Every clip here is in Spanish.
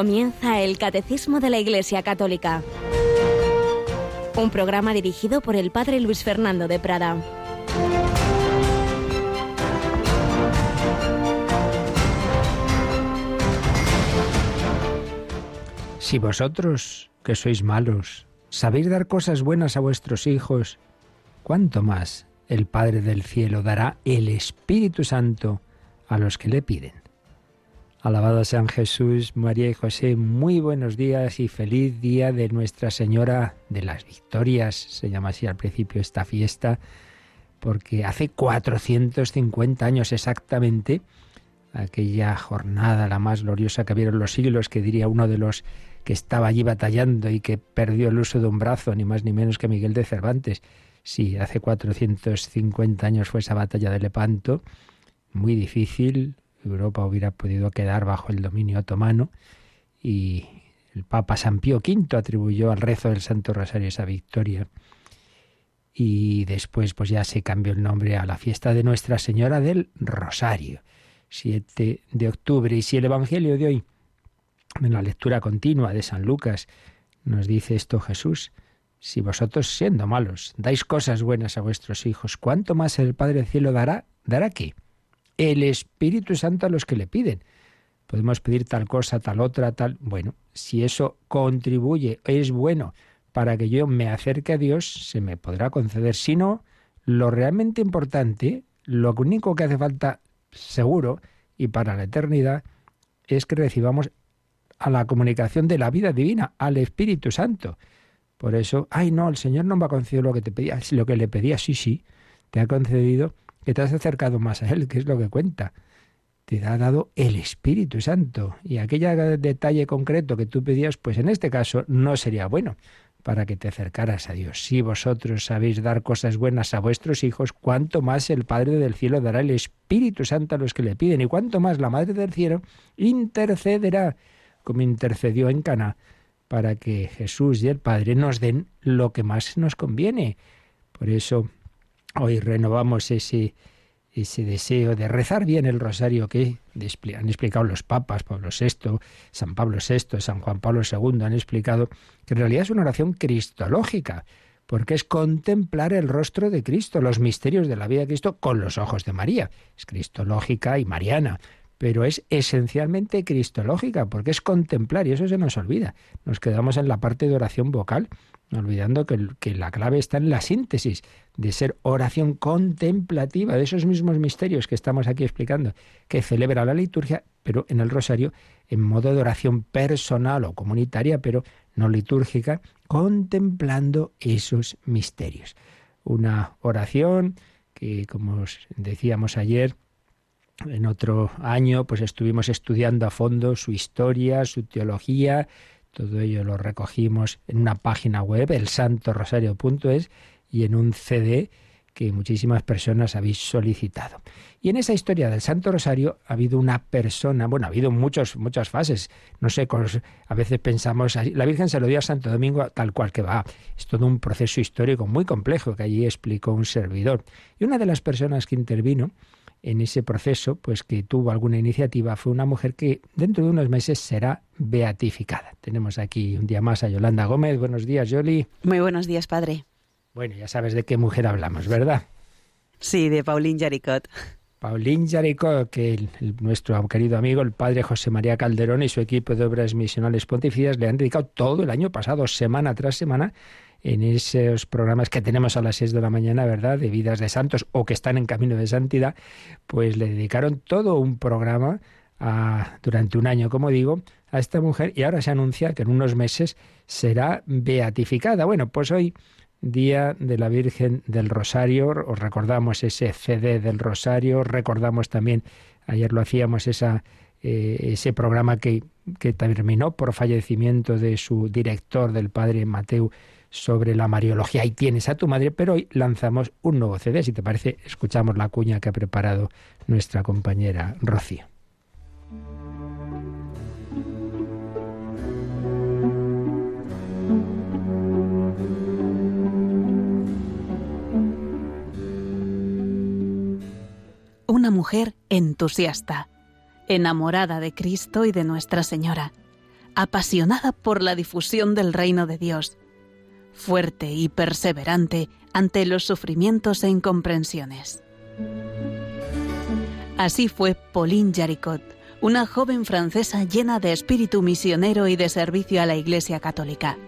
Comienza el Catecismo de la Iglesia Católica, un programa dirigido por el Padre Luis Fernando de Prada. Si vosotros, que sois malos, sabéis dar cosas buenas a vuestros hijos, ¿cuánto más el Padre del Cielo dará el Espíritu Santo a los que le piden? Alabado sean Jesús, María y José, muy buenos días y feliz día de Nuestra Señora de las Victorias. Se llama así al principio esta fiesta, porque hace 450 años exactamente, aquella jornada la más gloriosa que vieron los siglos, que diría uno de los que estaba allí batallando y que perdió el uso de un brazo, ni más ni menos que Miguel de Cervantes. Sí, hace 450 años fue esa batalla de Lepanto, muy difícil, Europa hubiera podido quedar bajo el dominio otomano y el Papa San Pío V atribuyó al rezo del Santo Rosario esa victoria. Y después pues ya se cambió el nombre a la fiesta de Nuestra Señora del Rosario, 7 de octubre. Y si el Evangelio de hoy, en la lectura continua de San Lucas, nos dice esto Jesús, si vosotros siendo malos dais cosas buenas a vuestros hijos, ¿cuánto más el Padre del Cielo dará? ¿Dará qué? El Espíritu Santo a los que le piden. Podemos pedir tal cosa, tal otra, tal. Bueno, si eso contribuye, es bueno para que yo me acerque a Dios, se me podrá conceder. Si no, lo realmente importante, lo único que hace falta seguro y para la eternidad, es que recibamos a la comunicación de la vida divina, al Espíritu Santo. Por eso, ay no, el Señor no me ha concedido lo que te pedía, lo que le pedía, sí, sí, te ha concedido que te has acercado más a Él, que es lo que cuenta. Te ha dado el Espíritu Santo. Y aquel detalle concreto que tú pedías, pues en este caso no sería bueno para que te acercaras a Dios. Si vosotros sabéis dar cosas buenas a vuestros hijos, cuánto más el Padre del Cielo dará el Espíritu Santo a los que le piden, y cuánto más la Madre del Cielo intercederá, como intercedió en Cana, para que Jesús y el Padre nos den lo que más nos conviene. Por eso Hoy renovamos ese, ese deseo de rezar bien el rosario que han explicado los papas, Pablo VI, San Pablo VI, San Juan Pablo II, han explicado que en realidad es una oración cristológica, porque es contemplar el rostro de Cristo, los misterios de la vida de Cristo con los ojos de María. Es cristológica y mariana, pero es esencialmente cristológica, porque es contemplar, y eso se nos olvida. Nos quedamos en la parte de oración vocal, olvidando que, la clave está en la síntesis de ser oración contemplativa de esos mismos misterios que estamos aquí explicando, que celebra la liturgia, pero en el rosario en modo de oración personal o comunitaria, pero no litúrgica, contemplando esos misterios. Una oración que, como decíamos ayer, en otro año, pues estuvimos estudiando a fondo su historia, su teología, todo ello lo recogimos en una página web, el santorosario.es, y en un CD que muchísimas personas habéis solicitado. Y en esa historia del Santo Rosario ha habido una persona, bueno, ha habido muchos, muchas fases, no sé, a veces pensamos, la Virgen se lo dio a Santo Domingo tal cual que va, es todo un proceso histórico muy complejo que allí explicó un servidor. Y una de las personas que intervino en ese proceso, pues que tuvo alguna iniciativa, fue una mujer que dentro de unos meses será beatificada. Tenemos aquí un día más a Yolanda Gómez. Buenos días, Yoli. Muy buenos días, padre. Bueno, ya sabes de qué mujer hablamos, ¿verdad? Sí, de Pauline Jaricot. Pauline Jaricot, que nuestro querido amigo, el padre José María Calderón y su equipo de obras misionales pontificias le han dedicado todo el año pasado, semana tras semana, en esos programas que tenemos a las 6 de la mañana, ¿verdad?, de vidas de santos o que están en camino de santidad, pues le dedicaron todo un programa durante un año, como digo, a esta mujer y ahora se anuncia que en unos meses será beatificada. Bueno, pues hoy, día de la Virgen del Rosario, os recordamos ese CD del Rosario, recordamos también, ayer lo hacíamos, esa, eh, ese programa que, que terminó por fallecimiento de su director, del padre Mateo sobre la Mariología. Ahí tienes a tu madre, pero hoy lanzamos un nuevo CD. Si te parece, escuchamos la cuña que ha preparado nuestra compañera Rocío. Una mujer entusiasta, enamorada de Cristo y de Nuestra Señora apasionada por la difusión del reino de Dios, fuerte y perseverante ante los sufrimientos e incomprensiones. Así fue Pauline Jaricot, una joven francesa llena de espíritu misionero y de servicio a la Iglesia Católica.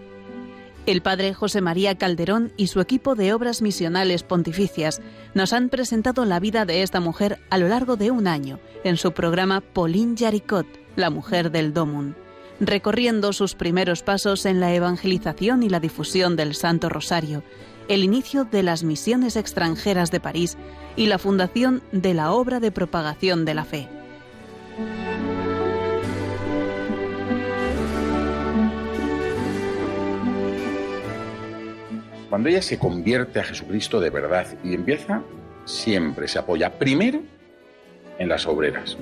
El padre José María Calderón y su equipo de obras misionales pontificias nos han presentado la vida de esta mujer a lo largo de un año en su programa Pauline Jaricot, la mujer del Domun, recorriendo sus primeros pasos en la evangelización y la difusión del Santo Rosario, el inicio de las misiones extranjeras de París y la fundación de la obra de propagación de la fe. Cuando ella se convierte a Jesucristo de verdad y empieza, siempre se apoya primero en las obreras.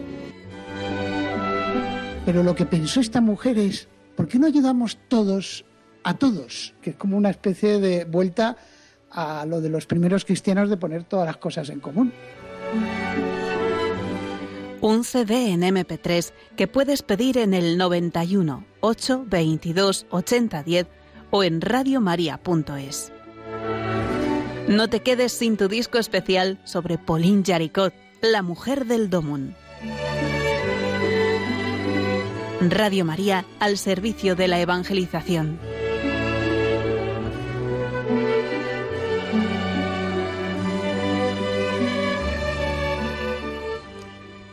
Pero lo que pensó esta mujer es, ¿por qué no ayudamos todos a todos? Que es como una especie de vuelta a lo de los primeros cristianos de poner todas las cosas en común. Un CD en MP3 que puedes pedir en el 91 822 8010 o en radiomaria.es. No te quedes sin tu disco especial sobre Pauline Jaricot, la mujer del Domun. Radio María al servicio de la evangelización.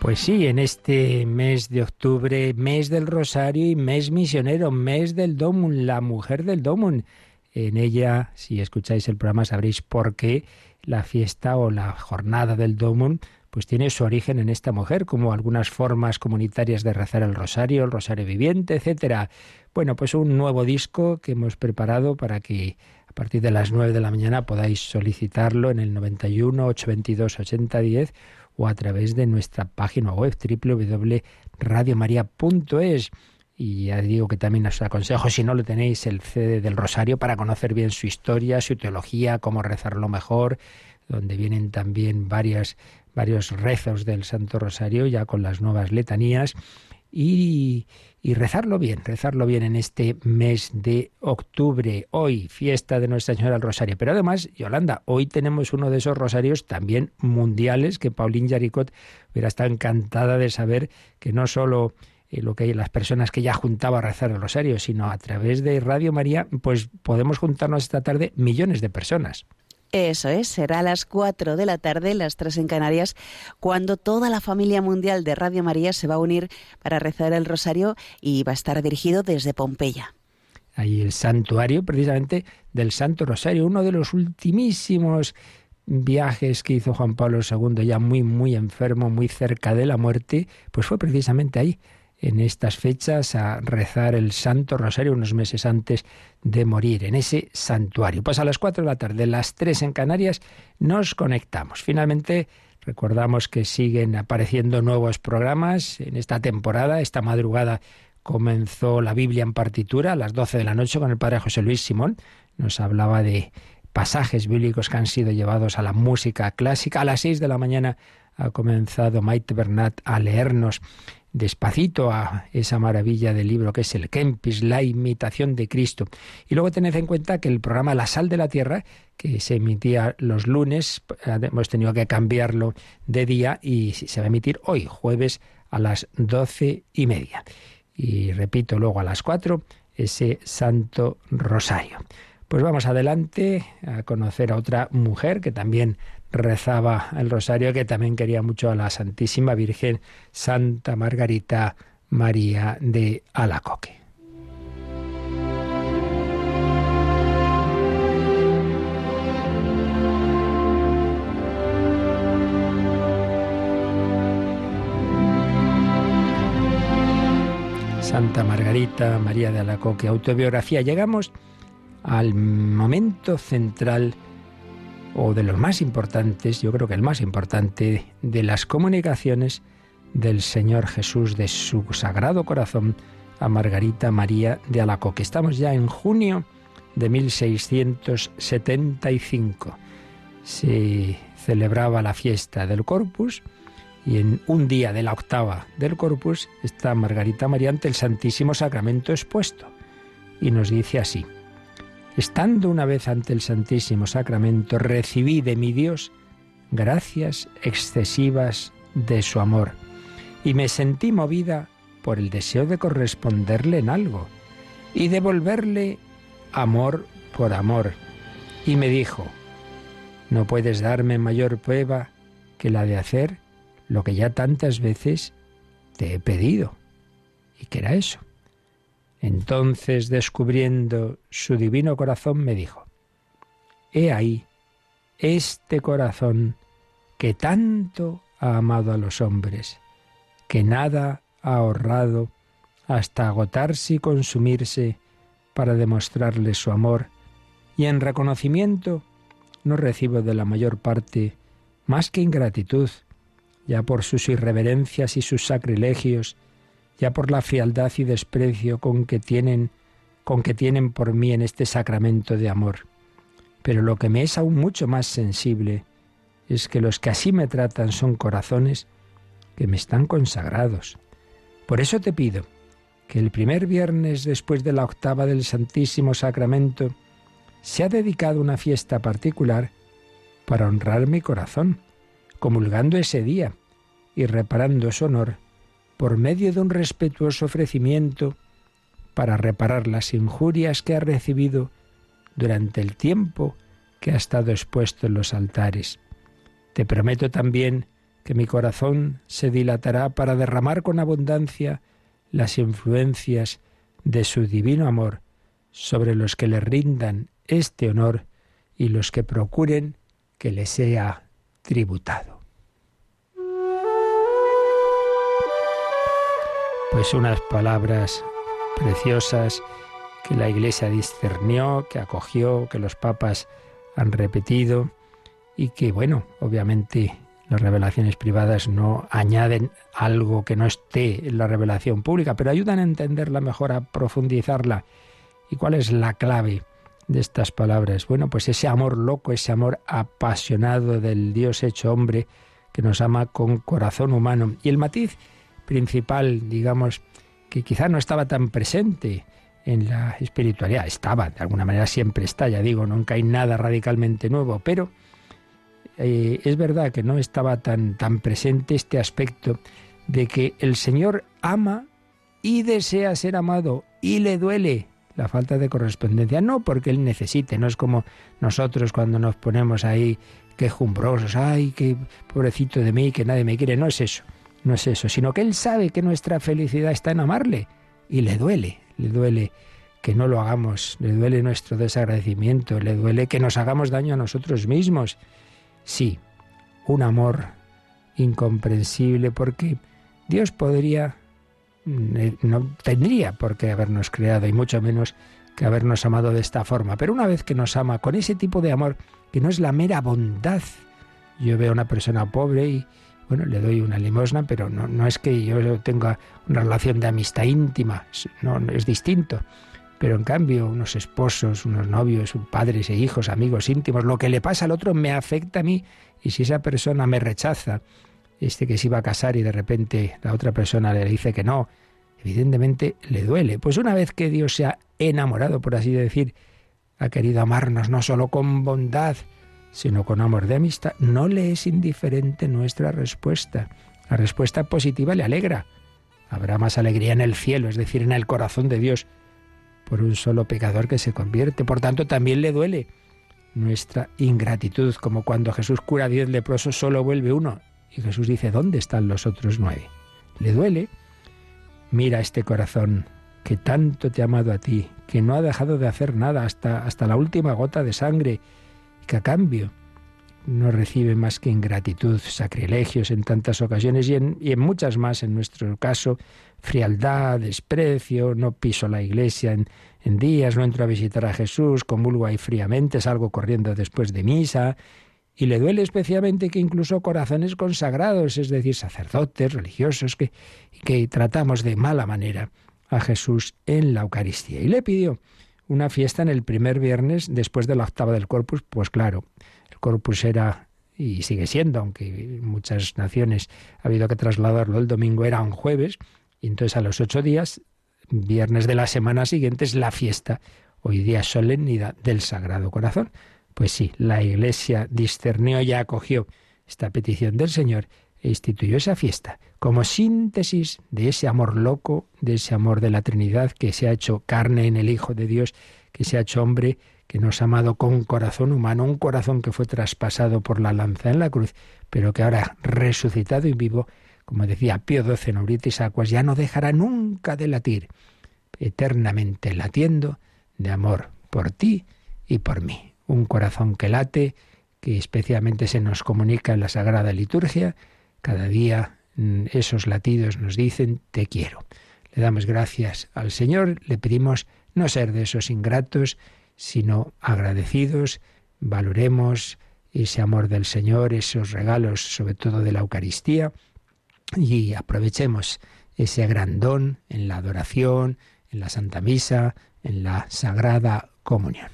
Pues sí, en este mes de octubre, mes del Rosario y mes misionero, mes del Domun, la mujer del Domun. En ella, si escucháis el programa, sabréis por qué la fiesta o la jornada del Domun pues tiene su origen en esta mujer, como algunas formas comunitarias de rezar el rosario, el rosario viviente, etcétera. Bueno, pues un nuevo disco que hemos preparado para que a partir de las 9 de la mañana podáis solicitarlo en el 91 822 8010 o a través de nuestra página web www.radiomaria.es. Y ya digo que también os aconsejo, si no lo tenéis, el CD del Rosario para conocer bien su historia, su teología, cómo rezarlo mejor, donde vienen también varias, varios rezos del Santo Rosario, ya con las nuevas letanías. Y, y, rezarlo bien, rezarlo bien en este mes de octubre, hoy, fiesta de Nuestra Señora del Rosario. Pero además, Yolanda, hoy tenemos uno de esos rosarios también mundiales que Pauline Jaricot hubiera estado encantada de saber que no solo lo que las personas que ya juntaba a rezar el rosario, sino a través de Radio María, pues podemos juntarnos esta tarde millones de personas. Eso es, será a las 4 de la tarde, las 3 en Canarias, cuando toda la familia mundial de Radio María se va a unir para rezar el rosario y va a estar dirigido desde Pompeya. Ahí el santuario precisamente del Santo Rosario, uno de los ultimísimos viajes que hizo Juan Pablo II, ya muy, muy enfermo, muy cerca de la muerte, pues fue precisamente ahí, en estas fechas a rezar el Santo Rosario unos meses antes de morir en ese santuario. Pues a las 4 de la tarde, las 3 en Canarias, nos conectamos. Finalmente, recordamos que siguen apareciendo nuevos programas en esta temporada. Esta madrugada comenzó la Biblia en partitura a las 12 de la noche con el padre José Luis Simón. Nos hablaba de pasajes bíblicos que han sido llevados a la música clásica. A las 6 de la mañana ha comenzado Maite Bernat a leernos despacito a esa maravilla del libro que es el Kempis, la imitación de Cristo. Y luego tened en cuenta que el programa La Sal de la Tierra, que se emitía los lunes, hemos tenido que cambiarlo de día y se va a emitir hoy, jueves, a las doce y media. Y repito, luego a las cuatro, ese Santo Rosario. Pues vamos adelante a conocer a otra mujer que también rezaba el rosario, que también quería mucho a la Santísima Virgen Santa Margarita María de Alacoque. Santa Margarita María de Alacoque, autobiografía. Llegamos al momento central o de los más importantes, yo creo que el más importante, de las comunicaciones del Señor Jesús, de su sagrado corazón, a Margarita María de Alacoque. Estamos ya en junio de 1675. Se celebraba la fiesta del Corpus Y en un día de la octava del Corpus está Margarita María ante el Santísimo Sacramento expuesto. Y nos dice así, estando una vez ante el Santísimo Sacramento, recibí de mi Dios gracias excesivas de su amor y me sentí movida por el deseo de corresponderle en algo y devolverle amor por amor. Y me dijo, no puedes darme mayor prueba que la de hacer lo que ya tantas veces te he pedido. ¿Y qué era eso? Entonces, descubriendo su divino corazón, me dijo, He ahí este corazón que tanto ha amado a los hombres, que nada ha ahorrado hasta agotarse y consumirse para demostrarles su amor, y en reconocimiento no recibo de la mayor parte más que ingratitud, ya por sus irreverencias y sus sacrilegios, ya por la frialdad y desprecio con que tienen con que tienen por mí en este sacramento de amor. Pero lo que me es aún mucho más sensible es que los que así me tratan son corazones que me están consagrados. Por eso te pido que el primer viernes después de la octava del Santísimo Sacramento se ha dedicado una fiesta particular para honrar mi corazón, comulgando ese día y reparando su honor por medio de un respetuoso ofrecimiento para reparar las injurias que ha recibido durante el tiempo que ha estado expuesto en los altares. Te prometo también que mi corazón se dilatará para derramar con abundancia las influencias de su divino amor sobre los que le rindan este honor y los que procuren que le sea tributado. Pues unas palabras preciosas que la Iglesia discernió, que acogió, que los papas han repetido y que, bueno, obviamente las revelaciones privadas no añaden algo que no esté en la revelación pública, pero ayudan a entenderla mejor, a profundizarla. ¿Y cuál es la clave de estas palabras? Bueno, pues ese amor loco, ese amor apasionado del Dios hecho hombre que nos ama con corazón humano. Y el matiz principal, digamos, que quizá no estaba tan presente en la espiritualidad, estaba, de alguna manera siempre está, ya digo, nunca hay nada radicalmente nuevo, pero eh, es verdad que no estaba tan, tan presente este aspecto de que el Señor ama y desea ser amado y le duele la falta de correspondencia, no porque Él necesite, no es como nosotros cuando nos ponemos ahí quejumbrosos, ay, qué pobrecito de mí, que nadie me quiere, no es eso, no es eso, sino que Él sabe que nuestra felicidad está en amarle y le duele, le duele que no lo hagamos, le duele nuestro desagradecimiento, le duele que nos hagamos daño a nosotros mismos Sí, un amor incomprensible porque Dios podría, eh, no tendría por qué habernos creado y mucho menos que habernos amado de esta forma. Pero una vez que nos ama con ese tipo de amor que no es la mera bondad, yo veo a una persona pobre y bueno, le doy una limosna, pero no, no es que yo tenga una relación de amistad íntima, no, es distinto. Pero en cambio, unos esposos, unos novios, padres e hijos, amigos íntimos, lo que le pasa al otro me afecta a mí. Y si esa persona me rechaza, este que se iba a casar y de repente la otra persona le dice que no, evidentemente le duele. Pues una vez que Dios se ha enamorado, por así decir, ha querido amarnos no solo con bondad, sino con amor de amistad, no le es indiferente nuestra respuesta. La respuesta positiva le alegra. Habrá más alegría en el cielo, es decir, en el corazón de Dios, por un solo pecador que se convierte. Por tanto, también le duele nuestra ingratitud, como cuando Jesús cura a diez leprosos, solo vuelve uno. Y Jesús dice, ¿dónde están los otros nueve? Le duele. Mira este corazón que tanto te ha amado a ti, que no ha dejado de hacer nada hasta, hasta la última gota de sangre, a cambio no recibe más que ingratitud, sacrilegios en tantas ocasiones y en, muchas más, en nuestro caso, frialdad, desprecio, no piso la iglesia en, en días, no entro a visitar a Jesús, comulgo ahí fríamente, salgo corriendo después de misa, y le duele especialmente que incluso corazones consagrados, es decir, sacerdotes, religiosos, que, que tratamos de mala manera a Jesús en la Eucaristía. Y le pidió una fiesta en el primer viernes después de la octava del Corpus, pues claro, el Corpus era y sigue siendo, aunque en muchas naciones ha habido que trasladarlo el domingo, era un jueves, y entonces a los ocho días, viernes de la semana siguiente, es la fiesta, hoy día solemnidad del Sagrado Corazón. Pues sí, la Iglesia discernió y acogió esta petición del Señor e instituyó esa fiesta como síntesis de ese amor loco, de ese amor de la Trinidad que se ha hecho carne en el Hijo de Dios, que se ha hecho hombre, que nos ha amado con corazón humano, un corazón que fue traspasado por la lanza en la cruz, pero que ahora resucitado y vivo, como decía Pío XII en Auritis ya no dejará nunca de latir, eternamente latiendo de amor por ti y por mí. Un corazón que late, que especialmente se nos comunica en la Sagrada Liturgia, cada día mm, esos latidos nos dicen te quiero. Le damos gracias al Señor, le pedimos no ser de esos ingratos, sino agradecidos, valoremos ese amor del Señor, esos regalos, sobre todo de la Eucaristía, y aprovechemos ese gran don en la adoración, en la Santa Misa, en la Sagrada Comunión.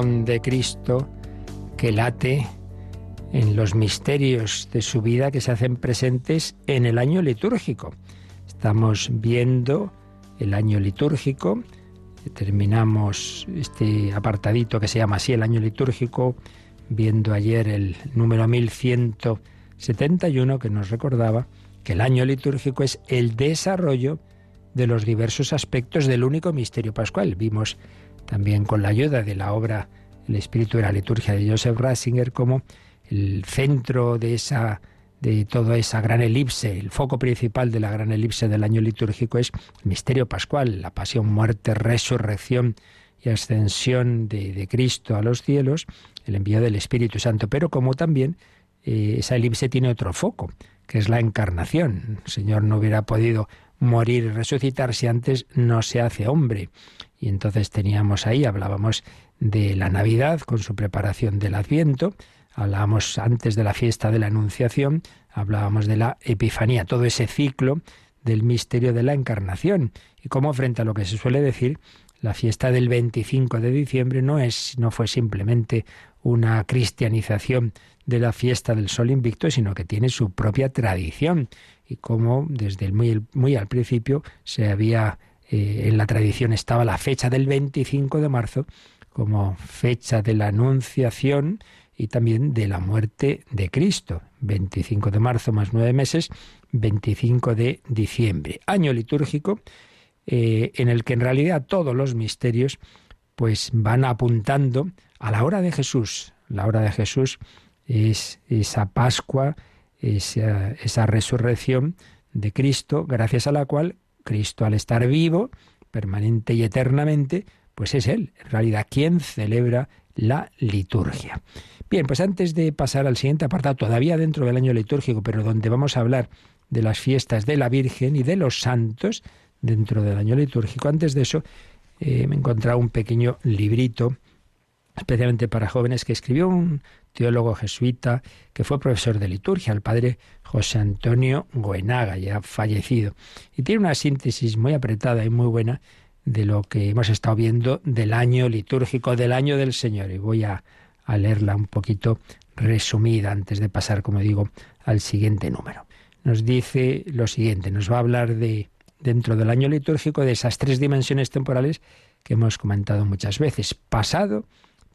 De Cristo que late en los misterios de su vida que se hacen presentes en el año litúrgico. Estamos viendo el año litúrgico, terminamos este apartadito que se llama así el año litúrgico, viendo ayer el número 1171 que nos recordaba que el año litúrgico es el desarrollo de los diversos aspectos del único misterio pascual. Vimos también con la ayuda de la obra El espíritu de la liturgia de Joseph Ratzinger como el centro de esa de toda esa gran elipse, el foco principal de la gran elipse del año litúrgico es el misterio pascual, la pasión, muerte, resurrección y ascensión de, Cristo a los cielos, el envío del Espíritu Santo, pero como también eh, esa elipse tiene otro foco, que es la encarnación. El Señor no hubiera podido morir y resucitar si antes no se hace hombre. Y entonces teníamos ahí, hablábamos de la Navidad con su preparación del Adviento, hablábamos antes de la fiesta de la Anunciación, hablábamos de la Epifanía, todo ese ciclo del misterio de la Encarnación. Y como frente a lo que se suele decir, la fiesta del 25 de diciembre no es no fue simplemente una cristianización de la fiesta del sol invicto, sino que tiene su propia tradición y como desde el muy, muy al principio se había eh, en la tradición estaba la fecha del 25 de marzo como fecha de la anunciación y también de la muerte de Cristo. 25 de marzo más nueve meses, 25 de diciembre. Año litúrgico eh, en el que en realidad todos los misterios pues van apuntando a la hora de Jesús. La hora de Jesús es esa Pascua, esa, esa resurrección de Cristo, gracias a la cual Cristo al estar vivo, permanente y eternamente, pues es Él, en realidad, quien celebra la liturgia. Bien, pues antes de pasar al siguiente apartado, todavía dentro del año litúrgico, pero donde vamos a hablar de las fiestas de la Virgen y de los santos dentro del año litúrgico, antes de eso eh, me he encontrado un pequeño librito especialmente para jóvenes, que escribió un teólogo jesuita que fue profesor de liturgia, el padre José Antonio Goenaga, ya fallecido. Y tiene una síntesis muy apretada y muy buena de lo que hemos estado viendo del año litúrgico, del año del Señor. Y voy a, a leerla un poquito resumida antes de pasar, como digo, al siguiente número. Nos dice lo siguiente, nos va a hablar de, dentro del año litúrgico, de esas tres dimensiones temporales que hemos comentado muchas veces, pasado,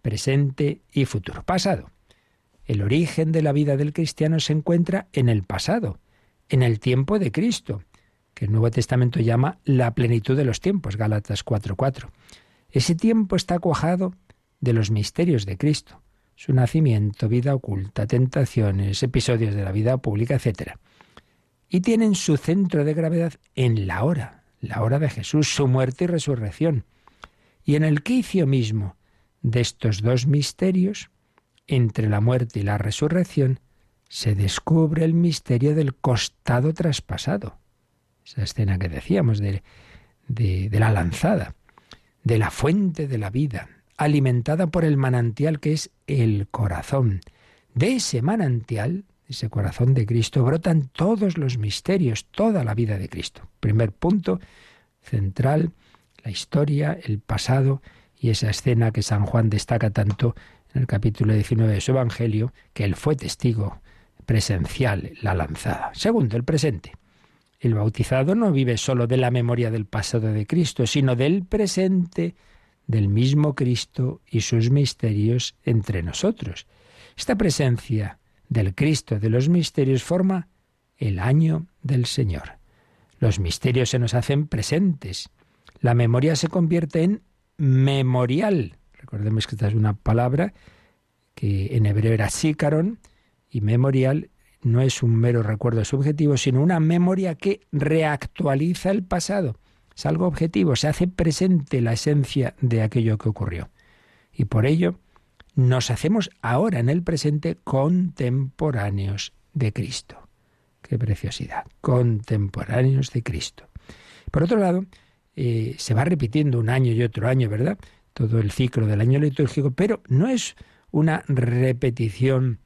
presente y futuro. Pasado. El origen de la vida del cristiano se encuentra en el pasado, en el tiempo de Cristo, que el Nuevo Testamento llama la plenitud de los tiempos, Gálatas 4:4. Ese tiempo está cuajado de los misterios de Cristo, su nacimiento, vida oculta, tentaciones, episodios de la vida pública, etc. Y tienen su centro de gravedad en la hora, la hora de Jesús, su muerte y resurrección, y en el quicio mismo de estos dos misterios, entre la muerte y la resurrección, se descubre el misterio del costado traspasado. Esa escena que decíamos de, de, la lanzada, de la fuente de la vida, alimentada por el manantial que es el corazón. De ese manantial, ese corazón de Cristo, brotan todos los misterios, toda la vida de Cristo. Primer punto central, la historia, el pasado y esa escena que San Juan destaca tanto en el capítulo 19 de su Evangelio, que él fue testigo presencial, la lanzada. Segundo, el presente. El bautizado no vive solo de la memoria del pasado de Cristo, sino del presente del mismo Cristo y sus misterios entre nosotros. Esta presencia del Cristo de los misterios forma el año del Señor. Los misterios se nos hacen presentes. La memoria se convierte en memorial. Recordemos que esta es una palabra que en hebreo era sícaron y memorial no es un mero recuerdo subjetivo, sino una memoria que reactualiza el pasado. Es algo objetivo, se hace presente la esencia de aquello que ocurrió. Y por ello nos hacemos ahora en el presente contemporáneos de Cristo. Qué preciosidad, contemporáneos de Cristo. Por otro lado, eh, se va repitiendo un año y otro año, ¿verdad? Todo el ciclo del año litúrgico, pero no es una repetición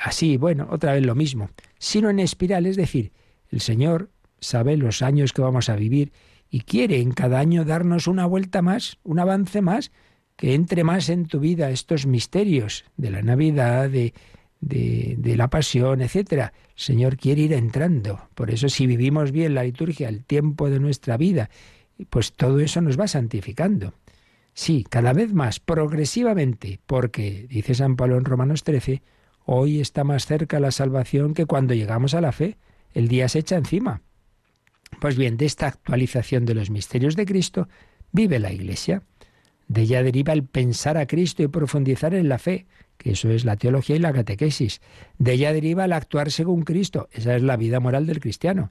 así, bueno, otra vez lo mismo, sino en espiral, es decir, el Señor sabe los años que vamos a vivir y quiere en cada año darnos una vuelta más, un avance más, que entre más en tu vida estos misterios de la Navidad, de, de, de, la pasión, etcétera. El Señor quiere ir entrando. Por eso, si vivimos bien la liturgia, el tiempo de nuestra vida, pues todo eso nos va santificando. Sí, cada vez más, progresivamente, porque, dice San Pablo en Romanos 13, Hoy está más cerca la salvación que cuando llegamos a la fe. El día se echa encima. Pues bien, de esta actualización de los misterios de Cristo vive la Iglesia. De ella deriva el pensar a Cristo y profundizar en la fe, que eso es la teología y la catequesis. De ella deriva el actuar según Cristo, esa es la vida moral del cristiano.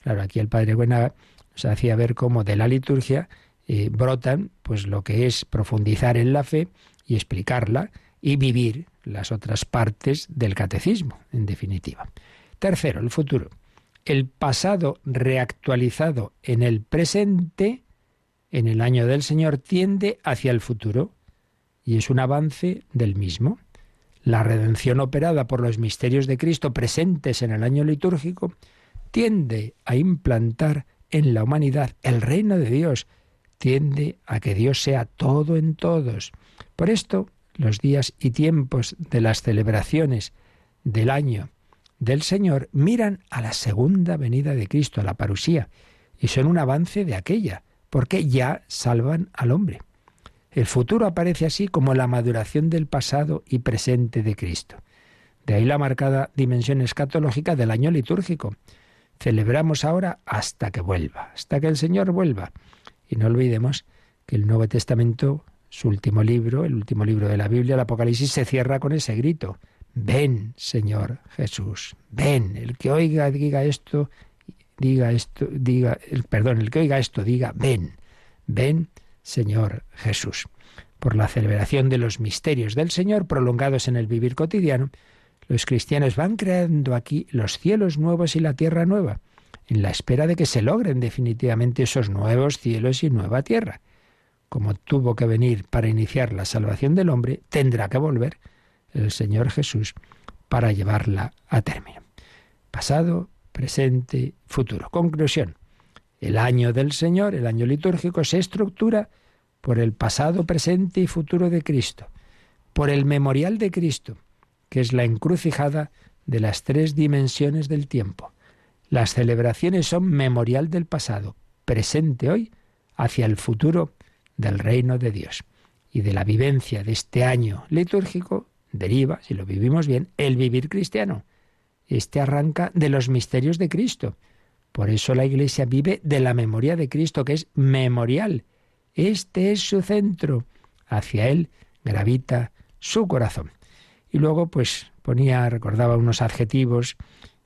Claro, aquí el Padre Buena nos hacía ver cómo de la liturgia eh, brotan pues lo que es profundizar en la fe y explicarla y vivir las otras partes del catecismo, en definitiva. Tercero, el futuro. El pasado reactualizado en el presente, en el año del Señor, tiende hacia el futuro y es un avance del mismo. La redención operada por los misterios de Cristo presentes en el año litúrgico tiende a implantar en la humanidad el reino de Dios, tiende a que Dios sea todo en todos. Por esto, los días y tiempos de las celebraciones del año del Señor miran a la segunda venida de Cristo, a la parusía, y son un avance de aquella, porque ya salvan al hombre. El futuro aparece así como la maduración del pasado y presente de Cristo. De ahí la marcada dimensión escatológica del año litúrgico. Celebramos ahora hasta que vuelva, hasta que el Señor vuelva. Y no olvidemos que el Nuevo Testamento su último libro, el último libro de la Biblia, el Apocalipsis, se cierra con ese grito. Ven, Señor Jesús, ven. El que oiga, diga esto, diga esto, diga, el, perdón, el que oiga esto, diga, ven, ven, Señor Jesús. Por la celebración de los misterios del Señor prolongados en el vivir cotidiano, los cristianos van creando aquí los cielos nuevos y la tierra nueva, en la espera de que se logren definitivamente esos nuevos cielos y nueva tierra como tuvo que venir para iniciar la salvación del hombre, tendrá que volver el Señor Jesús para llevarla a término. Pasado, presente, futuro. Conclusión. El año del Señor, el año litúrgico, se estructura por el pasado, presente y futuro de Cristo, por el memorial de Cristo, que es la encrucijada de las tres dimensiones del tiempo. Las celebraciones son memorial del pasado, presente hoy, hacia el futuro del reino de Dios. Y de la vivencia de este año litúrgico deriva, si lo vivimos bien, el vivir cristiano. Este arranca de los misterios de Cristo. Por eso la Iglesia vive de la memoria de Cristo, que es memorial. Este es su centro. Hacia él gravita su corazón. Y luego, pues, ponía, recordaba unos adjetivos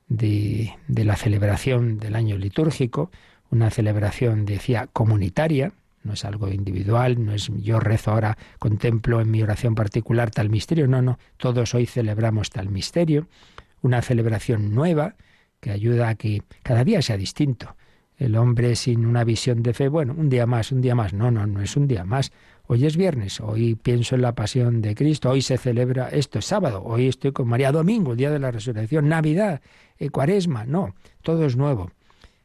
de, la celebración del año litúrgico, una celebración, decía, comunitaria, no es algo individual, no es yo rezo ahora, contemplo en mi oración particular tal misterio, no, no, todos hoy celebramos tal misterio, una celebración nueva que ayuda a que cada día sea distinto. El hombre sin una visión de fe, bueno, un día más, un día más, no, no, no es un día más. Hoy es viernes, hoy pienso en la pasión de Cristo, hoy se celebra esto, es sábado, hoy estoy con María Domingo, el día de la resurrección, Navidad, eh, Cuaresma, no, todo es nuevo.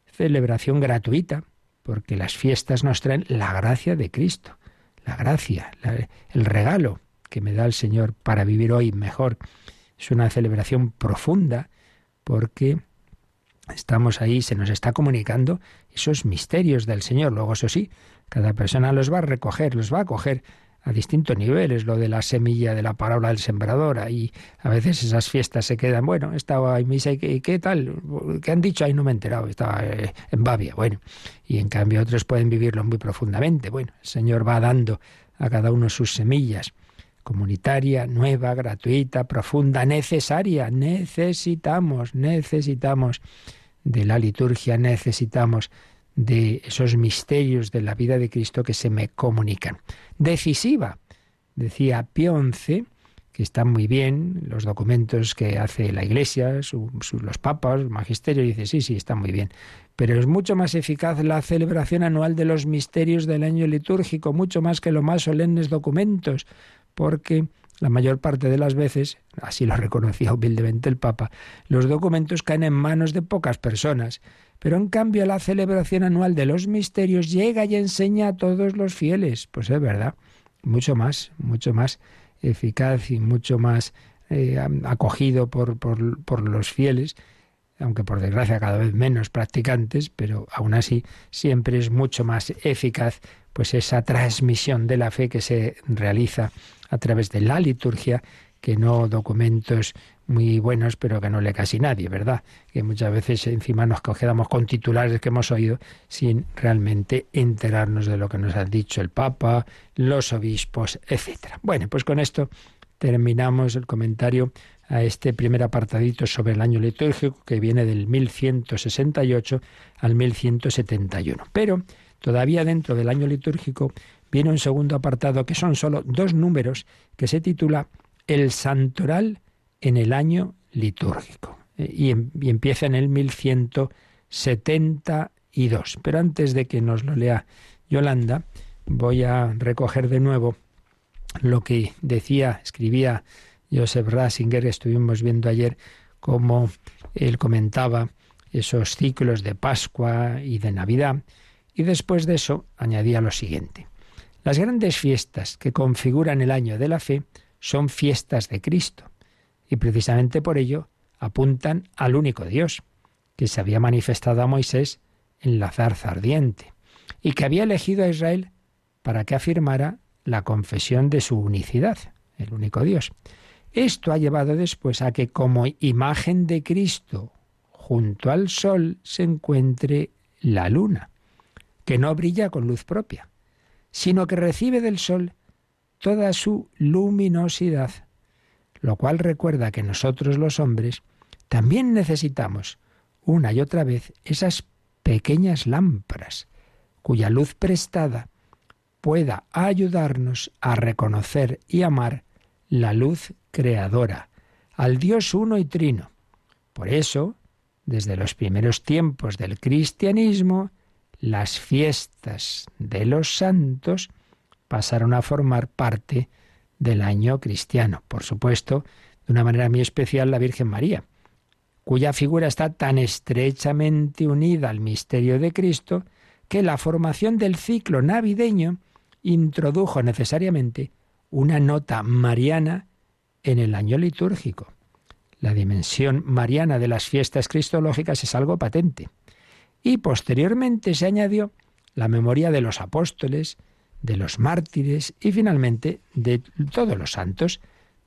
Celebración gratuita, porque las fiestas nos traen la gracia de Cristo, la gracia, el regalo que me da el Señor para vivir hoy mejor. Es una celebración profunda porque estamos ahí, se nos está comunicando esos misterios del Señor. Luego, eso sí, cada persona los va a recoger, los va a coger a distintos niveles, lo de la semilla de la parábola del sembrador, y a veces esas fiestas se quedan, bueno, estaba en misa y ¿qué, tal, ¿qué han dicho? Ahí no me he enterado, estaba eh, en Babia, bueno, y en cambio otros pueden vivirlo muy profundamente, bueno, el Señor va dando a cada uno sus semillas, comunitaria, nueva, gratuita, profunda, necesaria, necesitamos, necesitamos de la liturgia, necesitamos de esos misterios de la vida de Cristo que se me comunican. Decisiva, decía Pío XI, que están muy bien, los documentos que hace la Iglesia, los papas, el magisterio, dice, sí, sí, está muy bien. Pero es mucho más eficaz la celebración anual de los misterios del año litúrgico, mucho más que los más solemnes documentos, porque la mayor parte de las veces, así lo reconocía humildemente el Papa, los documentos caen en manos de pocas personas pero en cambio la celebración anual de los misterios llega y enseña a todos los fieles. Pues es verdad, mucho más, mucho más eficaz y mucho más eh, acogido por, por, por los fieles aunque por desgracia cada vez menos practicantes, pero aún así siempre es mucho más eficaz pues esa transmisión de la fe que se realiza a través de la liturgia que no documentos muy buenos, pero que no lee casi nadie, ¿verdad? Que muchas veces encima nos quedamos con titulares que hemos oído sin realmente enterarnos de lo que nos han dicho el Papa, los obispos, etcétera. Bueno, pues con esto terminamos el comentario a este primer apartadito sobre el año litúrgico que viene del 1168 al 1171. Pero todavía dentro del año litúrgico viene un segundo apartado que son solo dos números que se titula El Santoral en el año litúrgico. Eh, em, y, empieza en el 1172. Pero antes de que nos lo lea Yolanda, voy a recoger de nuevo lo que decía, escribía Joseph Rasinger, que estuvimos viendo ayer, cómo él comentaba esos ciclos de Pascua y de Navidad, y después de eso añadía lo siguiente. Las grandes fiestas que configuran el año de la fe son fiestas de Cristo, y precisamente por ello apuntan al único Dios, que se había manifestado a Moisés en la zarza ardiente, y que había elegido a Israel para que afirmara la confesión de su unicidad, el único Dios. Esto ha llevado después a que como imagen de Cristo junto al sol se encuentre la luna, que no brilla con luz propia, sino que recibe del sol toda su luminosidad lo cual recuerda que nosotros los hombres también necesitamos una y otra vez esas pequeñas lámparas cuya luz prestada pueda ayudarnos a reconocer y amar la luz creadora, al Dios uno y trino. Por eso, desde los primeros tiempos del cristianismo, las fiestas de los santos pasaron a formar parte del año cristiano. Por supuesto, de una manera muy especial la Virgen María, cuya figura está tan estrechamente unida al misterio de Cristo que la formación del ciclo navideño introdujo necesariamente una nota mariana en el año litúrgico. La dimensión mariana de las fiestas cristológicas es algo patente. Y posteriormente se añadió la memoria de los apóstoles, de los mártires y finalmente de todos los santos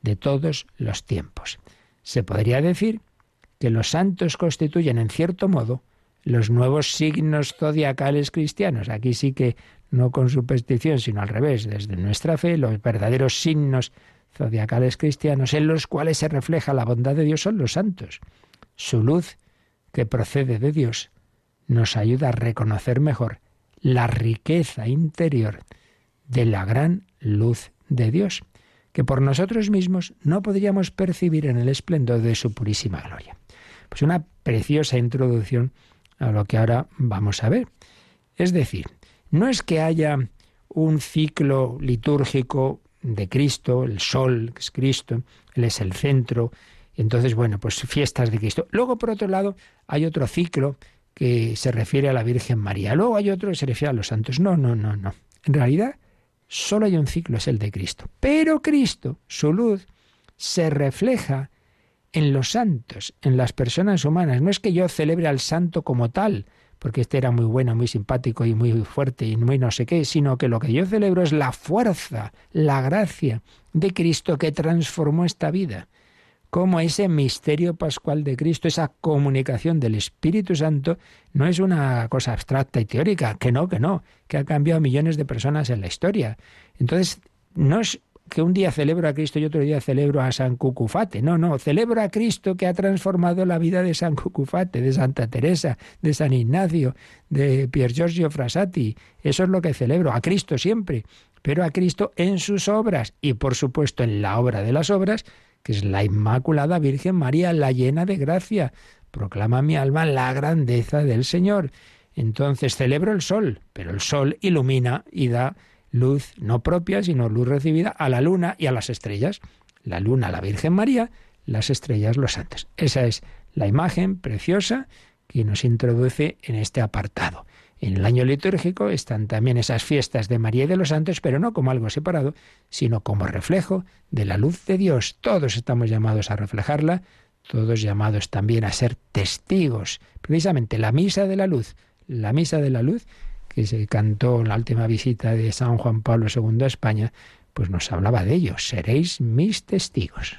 de todos los tiempos. Se podría decir que los santos constituyen en cierto modo los nuevos signos zodiacales cristianos. Aquí sí que no con superstición, sino al revés, desde nuestra fe, los verdaderos signos zodiacales cristianos en los cuales se refleja la bondad de Dios son los santos. Su luz, que procede de Dios, nos ayuda a reconocer mejor la riqueza interior de la gran luz de Dios, que por nosotros mismos no podríamos percibir en el esplendor de su purísima gloria. Pues una preciosa introducción a lo que ahora vamos a ver. Es decir, no es que haya un ciclo litúrgico de Cristo, el sol, que es Cristo, Él es el centro, entonces, bueno, pues fiestas de Cristo. Luego, por otro lado, hay otro ciclo que se refiere a la Virgen María. Luego hay otro que se refiere a los santos. No, no, no, no. En realidad, solo hay un ciclo, es el de Cristo. Pero Cristo, su luz, se refleja en los santos, en las personas humanas. No es que yo celebre al santo como tal, porque este era muy bueno, muy simpático y muy fuerte y muy no sé qué, sino que lo que yo celebro es la fuerza, la gracia de Cristo que transformó esta vida cómo ese misterio pascual de Cristo, esa comunicación del Espíritu Santo, no es una cosa abstracta y teórica, que no, que no, que ha cambiado a millones de personas en la historia. Entonces, no es que un día celebro a Cristo y otro día celebro a San Cucufate. No, no, celebro a Cristo que ha transformado la vida de San Cucufate, de Santa Teresa, de San Ignacio, de Pier Giorgio Frassati. Eso es lo que celebro, a Cristo siempre, pero a Cristo en sus obras y por supuesto en la obra de las obras que es la Inmaculada Virgen María, la llena de gracia. Proclama mi alma la grandeza del Señor. Entonces celebro el sol, pero el sol ilumina y da luz no propia, sino luz recibida a la luna y a las estrellas. La luna, la Virgen María, las estrellas, los santos. Esa es la imagen preciosa que nos introduce en este apartado. En el año litúrgico están también esas fiestas de María y de los santos, pero no como algo separado, sino como reflejo de la luz de Dios. Todos estamos llamados a reflejarla, todos llamados también a ser testigos. Precisamente la misa de la luz, la misa de la luz que se cantó en la última visita de San Juan Pablo II a España, pues nos hablaba de ello. Seréis mis testigos.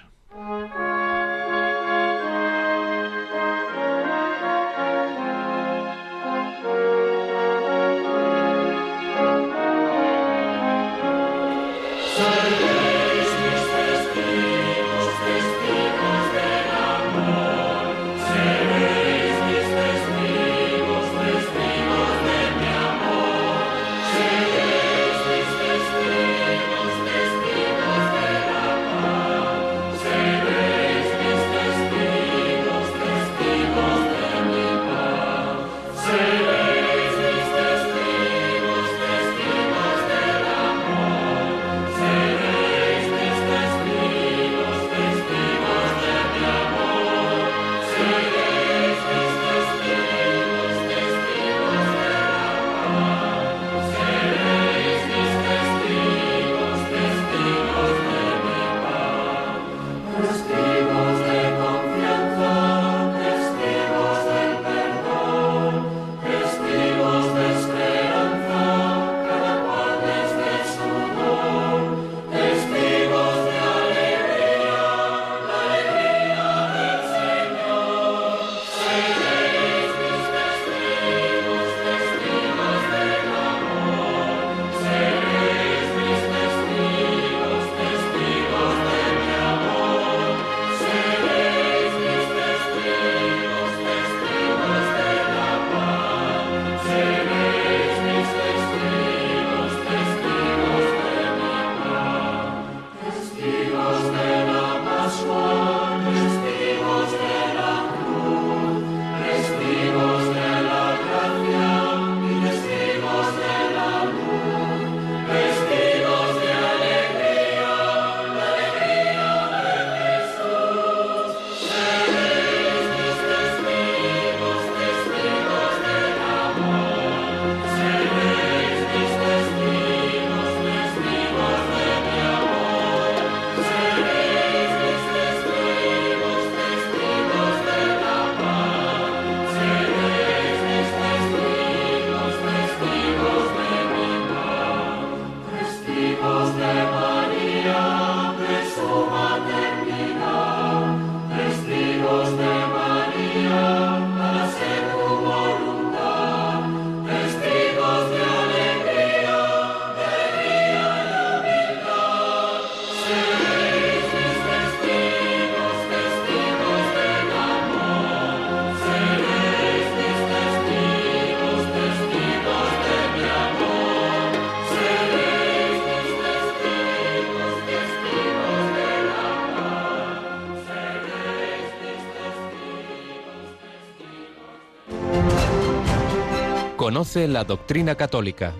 Conoce la doctrina católica.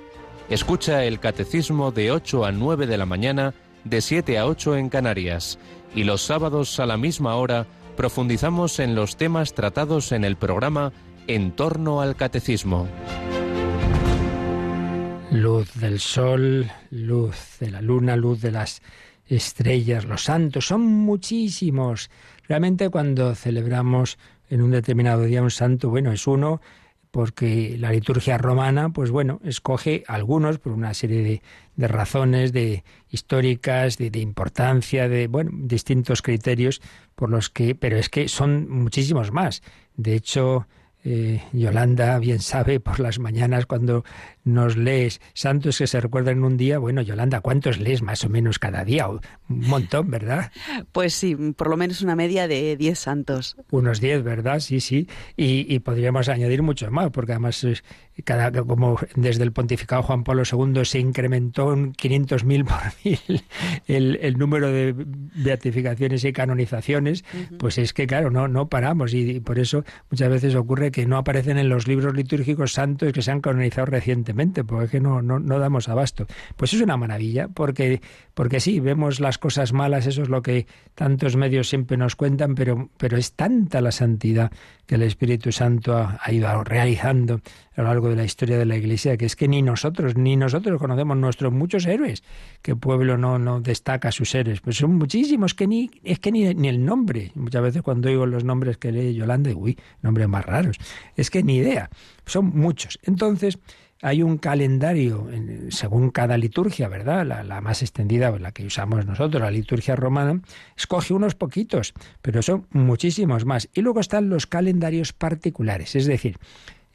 Escucha el catecismo de 8 a 9 de la mañana, de 7 a 8 en Canarias. Y los sábados a la misma hora profundizamos en los temas tratados en el programa En torno al catecismo. Luz del sol, luz de la luna, luz de las estrellas, los santos, son muchísimos. Realmente cuando celebramos en un determinado día un santo, bueno, es uno, porque la liturgia romana, pues bueno, escoge algunos por una serie de, razones de históricas, de, importancia, de bueno, distintos criterios por los que, pero es que son muchísimos más. De hecho, eh, Yolanda bien sabe por las mañanas cuando nos lees santos que se recuerdan en un día. Bueno, Yolanda, ¿cuántos lees más o menos cada día? Un montón, ¿verdad? Pues sí, por lo menos una media de 10 santos. Unos 10, ¿verdad? Sí, sí. Y, podríamos añadir muchos más, porque además cada, como desde el pontificado Juan Pablo II se incrementó en 500.000 por mil el, número de beatificaciones y canonizaciones, pues es que, claro, no, no paramos. Y, por eso muchas veces ocurre que no aparecen en los libros litúrgicos santos que se han canonizado recientemente porque es que no, no, no damos abasto. Pues es una maravilla, porque, porque sí, vemos las cosas malas, eso es lo que tantos medios siempre nos cuentan, pero, pero es tanta la santidad que el Espíritu Santo ha, ido realizando a lo largo de la historia de la Iglesia, que es que ni nosotros, ni nosotros conocemos nuestros muchos héroes, que pueblo no, no destaca sus héroes, pues son muchísimos, que ni, es que ni, ni el nombre, muchas veces cuando oigo los nombres que lee Yolanda, uy, nombres más raros, es que ni idea, son muchos. Entonces, hay un calendario según cada liturgia, ¿verdad? La, más extendida, la que usamos nosotros, la liturgia romana, escoge unos poquitos, pero son muchísimos más. Y luego están los calendarios particulares, es decir,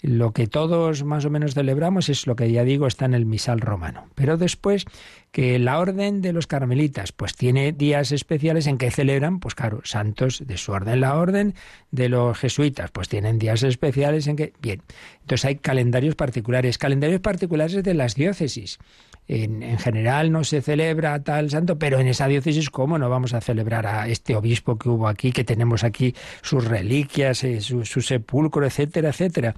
lo que todos más o menos celebramos es lo que ya digo está en el misal romano. Pero después que la orden de los carmelitas pues tiene días especiales en que celebran, pues claro, santos de su orden. La orden de los jesuitas pues tienen días especiales en que... Bien, entonces hay calendarios particulares, calendarios particulares de las diócesis. En, en, general no se celebra tal santo, pero en esa diócesis, ¿cómo no vamos a celebrar a este obispo que hubo aquí, que tenemos aquí sus reliquias, eh, su, su sepulcro, etcétera, etcétera?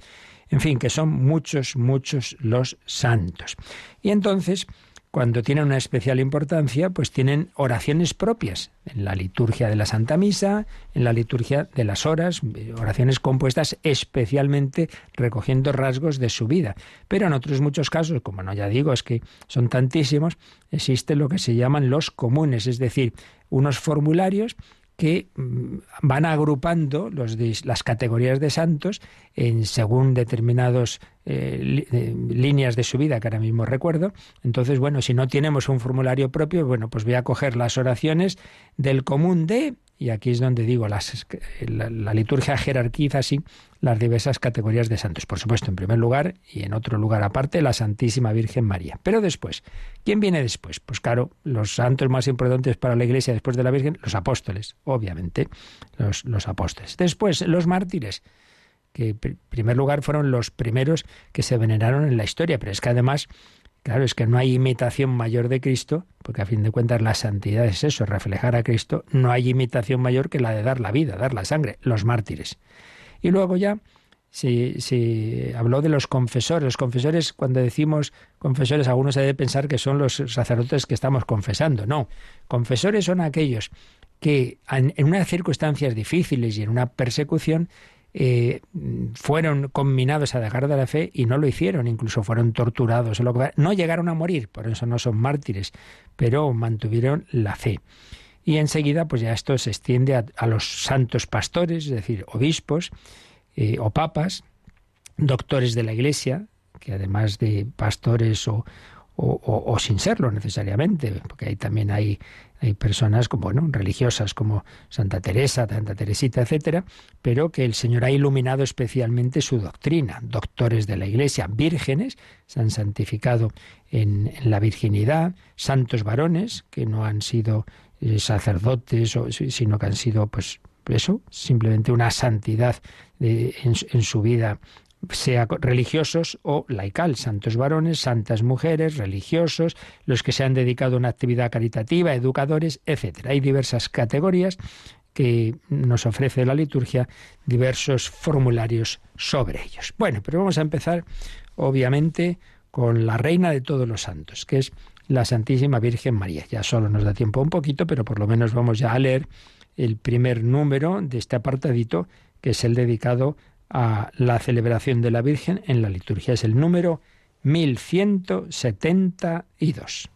En fin, que son muchos, muchos los santos. Y entonces, cuando tienen una especial importancia, pues tienen oraciones propias en la liturgia de la Santa Misa, en la liturgia de las horas, oraciones compuestas especialmente recogiendo rasgos de su vida. Pero en otros muchos casos, como no ya digo, es que son tantísimos, existe lo que se llaman los comunes, es decir, unos formularios que mm, van agrupando las categorías de santos en según determinados eh, eh, líneas de su vida que ahora mismo recuerdo. Entonces, bueno, si no tenemos un formulario propio, bueno, pues voy a coger las oraciones del común de y aquí es donde digo, las, la, liturgia jerarquiza así las diversas categorías de santos. Por supuesto, en primer lugar y en otro lugar aparte, la Santísima Virgen María. Pero después, ¿quién viene después? Pues claro, los santos más importantes para la Iglesia después de la Virgen, los apóstoles, obviamente, los, los apóstoles. Después, los mártires que en primer lugar fueron los primeros que se veneraron en la historia, pero es que además Claro, es que no hay imitación mayor de Cristo, porque a fin de cuentas la santidad es eso, reflejar a Cristo. No hay imitación mayor que la de dar la vida, dar la sangre, los mártires. Y luego ya se, habló de los confesores. Los confesores, cuando decimos confesores, algunos se debe pensar que son los sacerdotes que estamos confesando. No, confesores son aquellos que en unas circunstancias difíciles y en una persecución eh, fueron conminados a dejar de la fe y no lo hicieron, incluso fueron torturados. No llegaron a morir, por eso no son mártires, pero mantuvieron la fe. Y enseguida, pues ya esto se extiende a, los santos pastores, es decir, obispos eh, o papas, doctores de la Iglesia, que además de pastores o, o, sin serlo necesariamente, porque ahí también hay, hay personas como, religiosas como Santa Teresa, Santa Teresita, etcétera, pero que el Señor ha iluminado especialmente su doctrina. Doctores de la Iglesia, vírgenes, se han santificado en, la virginidad, santos varones que no han sido eh, sacerdotes, sino que han sido, pues, eso, simplemente una santidad en su vida sea religiosos o laical, santos varones, santas mujeres, religiosos, los que se han dedicado a una actividad caritativa, educadores, etc. Hay diversas categorías que nos ofrece la liturgia, diversos formularios sobre ellos. Bueno, pero vamos a empezar obviamente, con la reina de todos los santos, que es la Santísima Virgen María. Ya solo nos da tiempo un poquito, pero por lo menos vamos ya a leer el primer número de este apartadito, que es el dedicado a la celebración de la Virgen en la liturgia. Es el número 1172.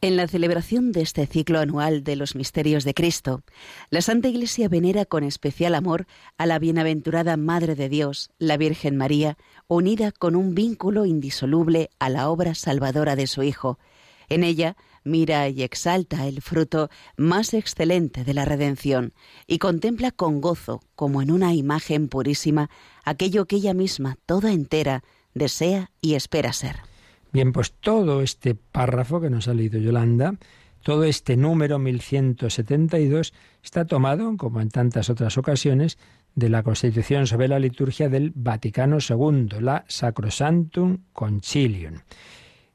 En la celebración de este ciclo anual de los misterios de Cristo, la Santa Iglesia venera con especial amor a la bienaventurada Madre de Dios, la Virgen María, unida con un vínculo indisoluble a la obra salvadora de su Hijo. En ella mira y exalta el fruto más excelente de la redención y contempla con gozo, como en una imagen purísima, aquello que ella misma, toda entera, desea y espera ser. Bien, pues todo este párrafo que nos ha leído Yolanda, todo este número 1172 está tomado, como en tantas otras ocasiones, de la Constitución sobre la liturgia del Vaticano II, la Sacrosantum Concilium.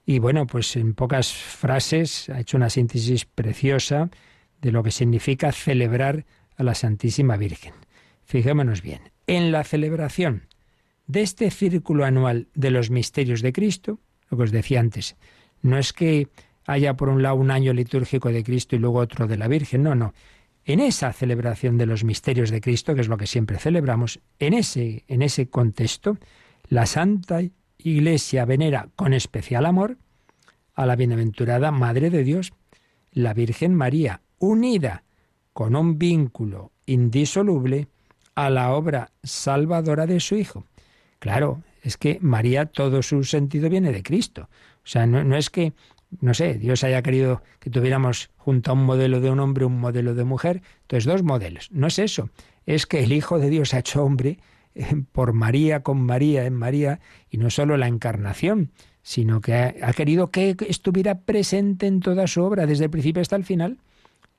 Y bueno, pues en pocas frases ha hecho una síntesis preciosa de lo que significa celebrar a la Santísima Virgen. Fijémonos bien, en la celebración de este círculo anual de los misterios de Cristo, lo que os decía antes, no es que haya por un lado un año litúrgico de Cristo y luego otro de la Virgen, no, no. En esa celebración de los misterios de Cristo, que es lo que siempre celebramos, en ese, en ese contexto, la Santa Iglesia venera con especial amor a la bienaventurada Madre de Dios, la Virgen María, unida con un vínculo indisoluble a la obra salvadora de su Hijo. Claro, es que María todo su sentido viene de Cristo. O sea, no, es que, no sé, Dios haya querido que tuviéramos junto a un modelo de un hombre un modelo de mujer, entonces dos modelos. No es eso, es que el Hijo de Dios ha hecho hombre por María, con María, en María, y no solo la encarnación, sino que ha, querido que estuviera presente en toda su obra, desde el principio hasta el final.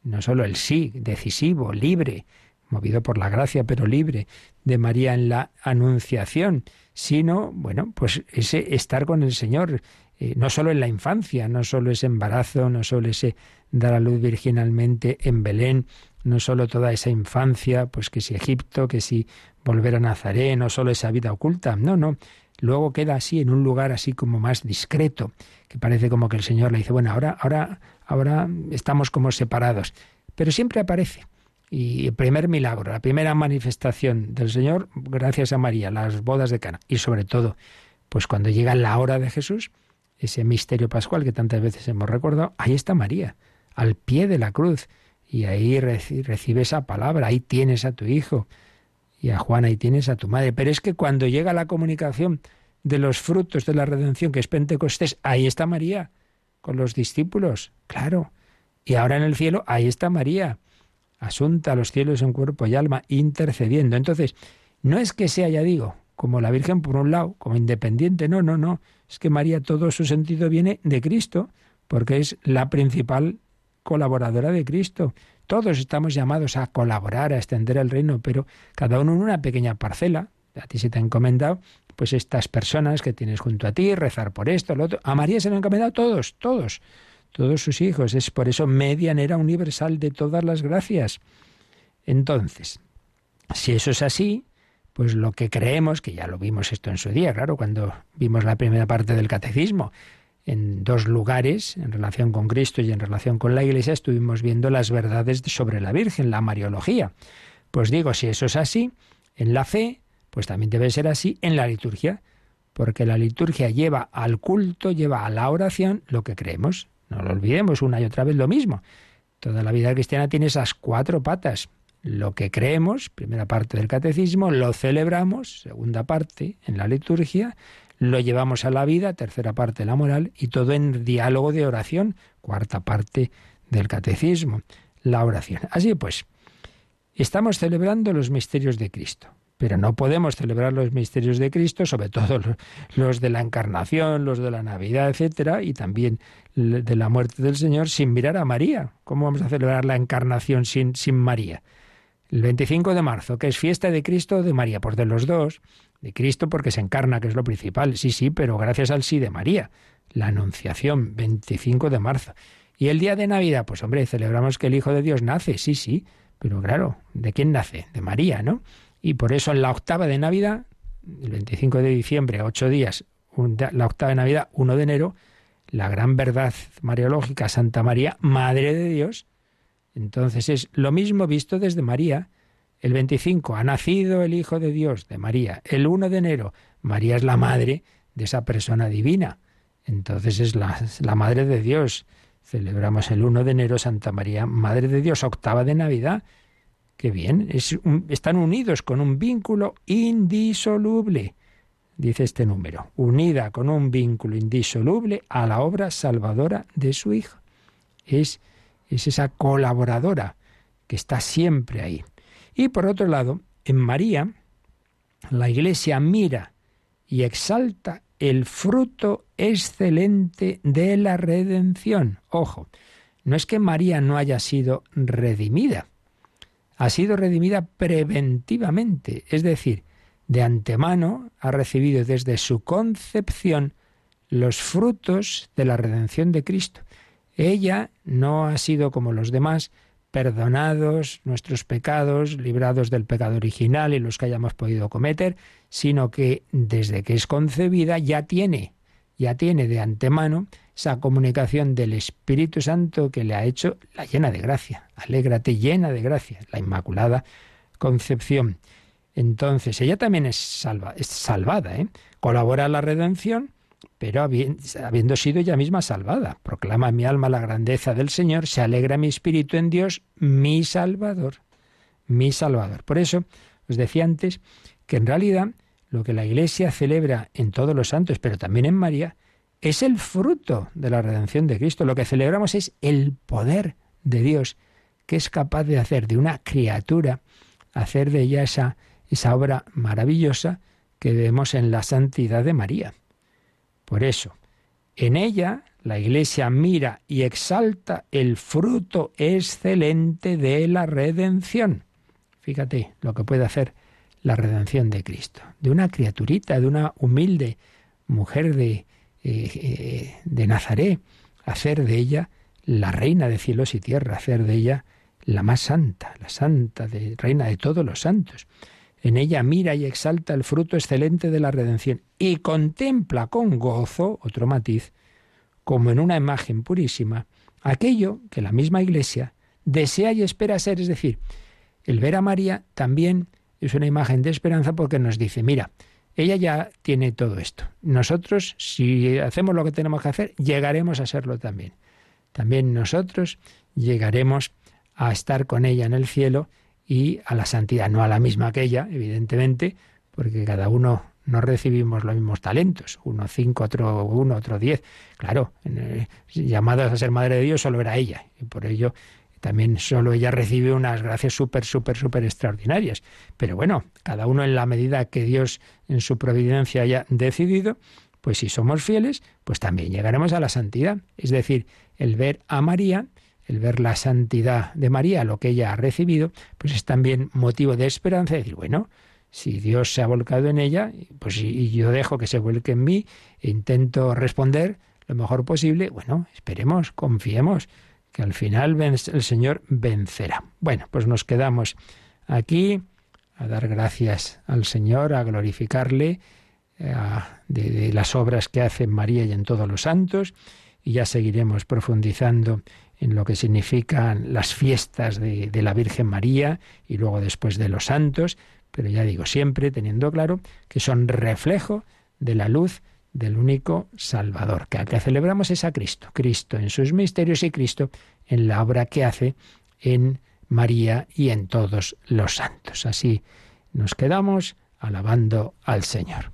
No solo el sí, decisivo, libre, movido por la gracia, pero libre, de María en la Anunciación, sino, bueno, pues ese estar con el Señor, eh, no solo en la infancia, no solo ese embarazo, no solo ese dar a luz virginalmente en Belén, no solo toda esa infancia, pues que si Egipto, que si volver a Nazaret, no solo esa vida oculta, no, no, luego queda así en un lugar así como más discreto, que parece como que el Señor le dice, bueno, ahora, ahora, ahora estamos como separados, pero siempre aparece. Y el primer milagro, la primera manifestación del Señor, gracias a María, las bodas de Cana. Y sobre todo, pues cuando llega la hora de Jesús, ese misterio pascual que tantas veces hemos recordado, ahí está María, al pie de la cruz. Y ahí recibe esa palabra, ahí tienes a tu hijo. Y a Juan, ahí tienes a tu madre. Pero es que cuando llega la comunicación de los frutos de la redención, que es Pentecostés, ahí está María, con los discípulos, claro. Y ahora en el cielo, ahí está María asunta a los cielos en cuerpo y alma, intercediendo. Entonces, no es que sea, ya digo, como la Virgen por un lado, como independiente, no, no, no. Es que María todo su sentido viene de Cristo, porque es la principal colaboradora de Cristo. Todos estamos llamados a colaborar, a extender el reino, pero cada uno en una pequeña parcela. A ti se te ha encomendado, pues estas personas que tienes junto a ti, rezar por esto, lo otro. A María se le han encomendado todos, todos todos sus hijos. Es por eso medianera universal de todas las gracias. Entonces, si eso es así, pues lo que creemos, que ya lo vimos esto en su día, claro, cuando vimos la primera parte del catecismo, en dos lugares, en relación con Cristo y en relación con la Iglesia, estuvimos viendo las verdades sobre la Virgen, la Mariología. Pues digo, si eso es así, en la fe, pues también debe ser así en la liturgia, porque la liturgia lleva al culto, lleva a la oración lo que creemos. No lo olvidemos una y otra vez lo mismo. Toda la vida cristiana tiene esas cuatro patas. Lo que creemos, primera parte del catecismo, lo celebramos, segunda parte en la liturgia, lo llevamos a la vida, tercera parte la moral, y todo en diálogo de oración, cuarta parte del catecismo, la oración. Así pues, estamos celebrando los misterios de Cristo. Pero no podemos celebrar los misterios de Cristo, sobre todo los de la encarnación, los de la Navidad, etcétera, y también de la muerte del Señor, sin mirar a María. ¿Cómo vamos a celebrar la encarnación sin, sin María? El 25 de marzo, que es fiesta de Cristo o de María, pues de los dos, de Cristo porque se encarna, que es lo principal, sí, sí, pero gracias al sí de María, la Anunciación, 25 de marzo. Y el día de Navidad, pues hombre, celebramos que el Hijo de Dios nace, sí, sí, pero claro, ¿de quién nace? De María, ¿no? Y por eso en la octava de Navidad, el 25 de diciembre, ocho días la octava de Navidad, 1 de enero, la gran verdad mariológica, Santa María, Madre de Dios. Entonces es lo mismo visto desde María. El 25 ha nacido el Hijo de Dios de María. El 1 de enero, María es la madre de esa persona divina. Entonces es la, Madre de Dios. Celebramos el 1 de enero Santa María, Madre de Dios, octava de Navidad. Qué bien, están unidos con un vínculo indisoluble, dice este número, unida con un vínculo indisoluble a la obra salvadora de su Hijo. Es, es esa colaboradora que está siempre ahí. Y por otro lado, en María, la Iglesia mira y exalta el fruto excelente de la redención. Ojo, no es que María no haya sido redimida, ha sido redimida preventivamente, es decir, de antemano ha recibido desde su concepción los frutos de la redención de Cristo. Ella no ha sido como los demás, perdonados nuestros pecados, librados del pecado original y los que hayamos podido cometer, sino que desde que es concebida ya tiene, ya tiene de antemano esa comunicación del Espíritu Santo que le ha hecho la llena de gracia. Alégrate llena de gracia, la Inmaculada Concepción. Entonces, ella también es, salva, es salvada, ¿eh? colabora a la redención, pero habiendo sido ella misma salvada. Proclama mi alma la grandeza del Señor, se alegra mi espíritu en Dios, mi Salvador, mi Salvador. Por eso os decía antes que en realidad lo que la Iglesia celebra en todos los santos, pero también en María, es el fruto de la redención de Cristo. Lo que celebramos es el poder de Dios, que es capaz de hacer de una criatura, hacer de ella esa, esa obra maravillosa que vemos en la santidad de María. Por eso, en ella la Iglesia mira y exalta el fruto excelente de la redención. Fíjate lo que puede hacer la redención de Cristo, de una criaturita, de una humilde mujer de, eh, eh, de Nazaret, hacer de ella la reina de cielos y tierra, hacer de ella la más santa, la santa, reina de todos los santos. En ella mira y exalta el fruto excelente de la redención y contempla con gozo, otro matiz, como en una imagen purísima, aquello que la misma Iglesia desea y espera ser, es decir, el ver a María también es una imagen de esperanza porque nos dice, mira, ella ya tiene todo esto. Nosotros, si hacemos lo que tenemos que hacer, llegaremos a serlo también. También nosotros llegaremos a estar con ella en el cielo y a la santidad, no a la misma que ella, evidentemente, porque cada uno no recibimos los mismos talentos, uno cinco, otro uno, otro diez. Claro, llamadas a ser madre de Dios solo era ella, y por ello también solo ella recibe unas gracias súper, súper, súper extraordinarias. Pero bueno, cada uno en la medida que Dios en su providencia haya decidido, pues si somos fieles, pues también llegaremos a la santidad. Es decir, el ver a María, el ver la santidad de María, lo que ella ha recibido, pues es también motivo de esperanza, de decir, bueno, si Dios se ha volcado en ella, pues y yo dejo que se vuelque en mí e intento responder lo mejor posible, bueno, esperemos, confiemos que al final el Señor vencerá. Bueno, pues nos quedamos aquí a dar gracias al Señor, a glorificarle eh, de, las obras que hace María y en todos los santos, y ya seguiremos profundizando en lo que significan las fiestas de, la Virgen María y luego después de los santos, pero ya digo, siempre teniendo claro que son reflejo de la luz del único Salvador, que al que celebramos es a Cristo, Cristo en sus misterios y Cristo en la obra que hace en María y en todos los santos. Así nos quedamos alabando al Señor.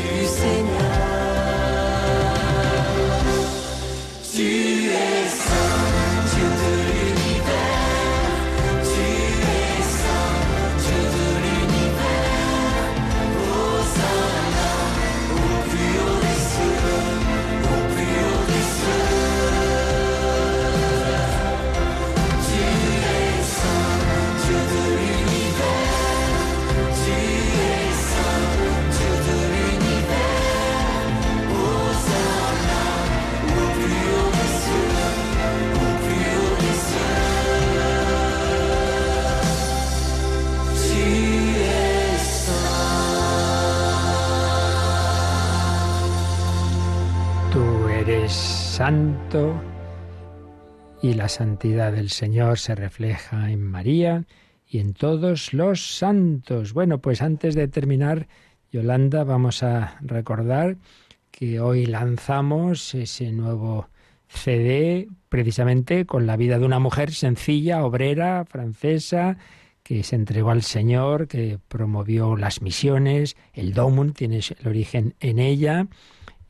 du Seigneur. Santo y la santidad del Señor se refleja en María y en todos los santos. Bueno, pues antes de terminar, Yolanda, vamos a recordar que hoy lanzamos ese nuevo CD precisamente con la vida de una mujer sencilla, obrera, francesa, que se entregó al Señor, que promovió las misiones, el Domun tiene el origen en ella,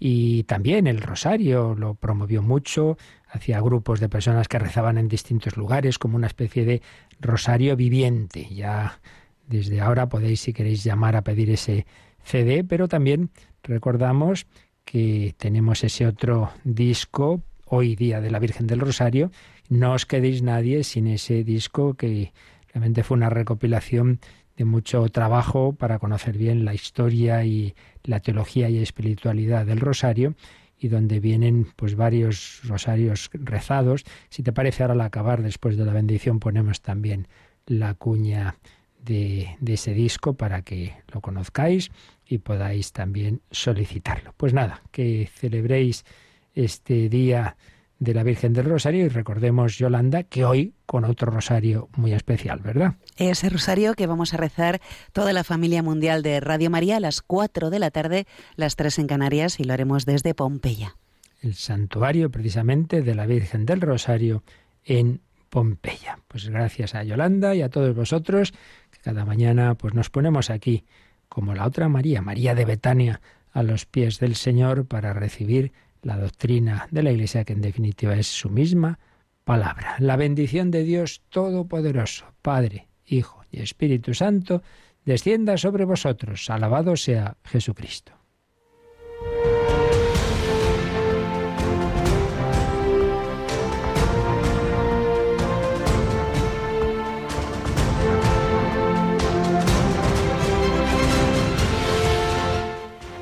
y también el rosario lo promovió mucho, hacía grupos de personas que rezaban en distintos lugares como una especie de rosario viviente. Ya desde ahora podéis, si queréis, llamar a pedir ese CD, pero también recordamos que tenemos ese otro disco, hoy día de la Virgen del Rosario. No os quedéis nadie sin ese disco que realmente fue una recopilación de mucho trabajo para conocer bien la historia y la teología y espiritualidad del rosario y donde vienen pues varios rosarios rezados. Si te parece ahora al acabar después de la bendición ponemos también la cuña de, de ese disco para que lo conozcáis y podáis también solicitarlo. Pues nada, que celebréis este día de la Virgen del Rosario y recordemos, Yolanda, que hoy con otro rosario muy especial, ¿verdad? Ese rosario que vamos a rezar toda la familia mundial de Radio María a las 4 de la tarde, las 3 en Canarias y lo haremos desde Pompeya. El santuario precisamente de la Virgen del Rosario en Pompeya. Pues gracias a Yolanda y a todos vosotros que cada mañana pues nos ponemos aquí como la otra María, María de Betania, a los pies del Señor para recibir la doctrina de la Iglesia, que en definitiva es su misma palabra. La bendición de Dios Todopoderoso, Padre, Hijo y Espíritu Santo, descienda sobre vosotros. Alabado sea Jesucristo.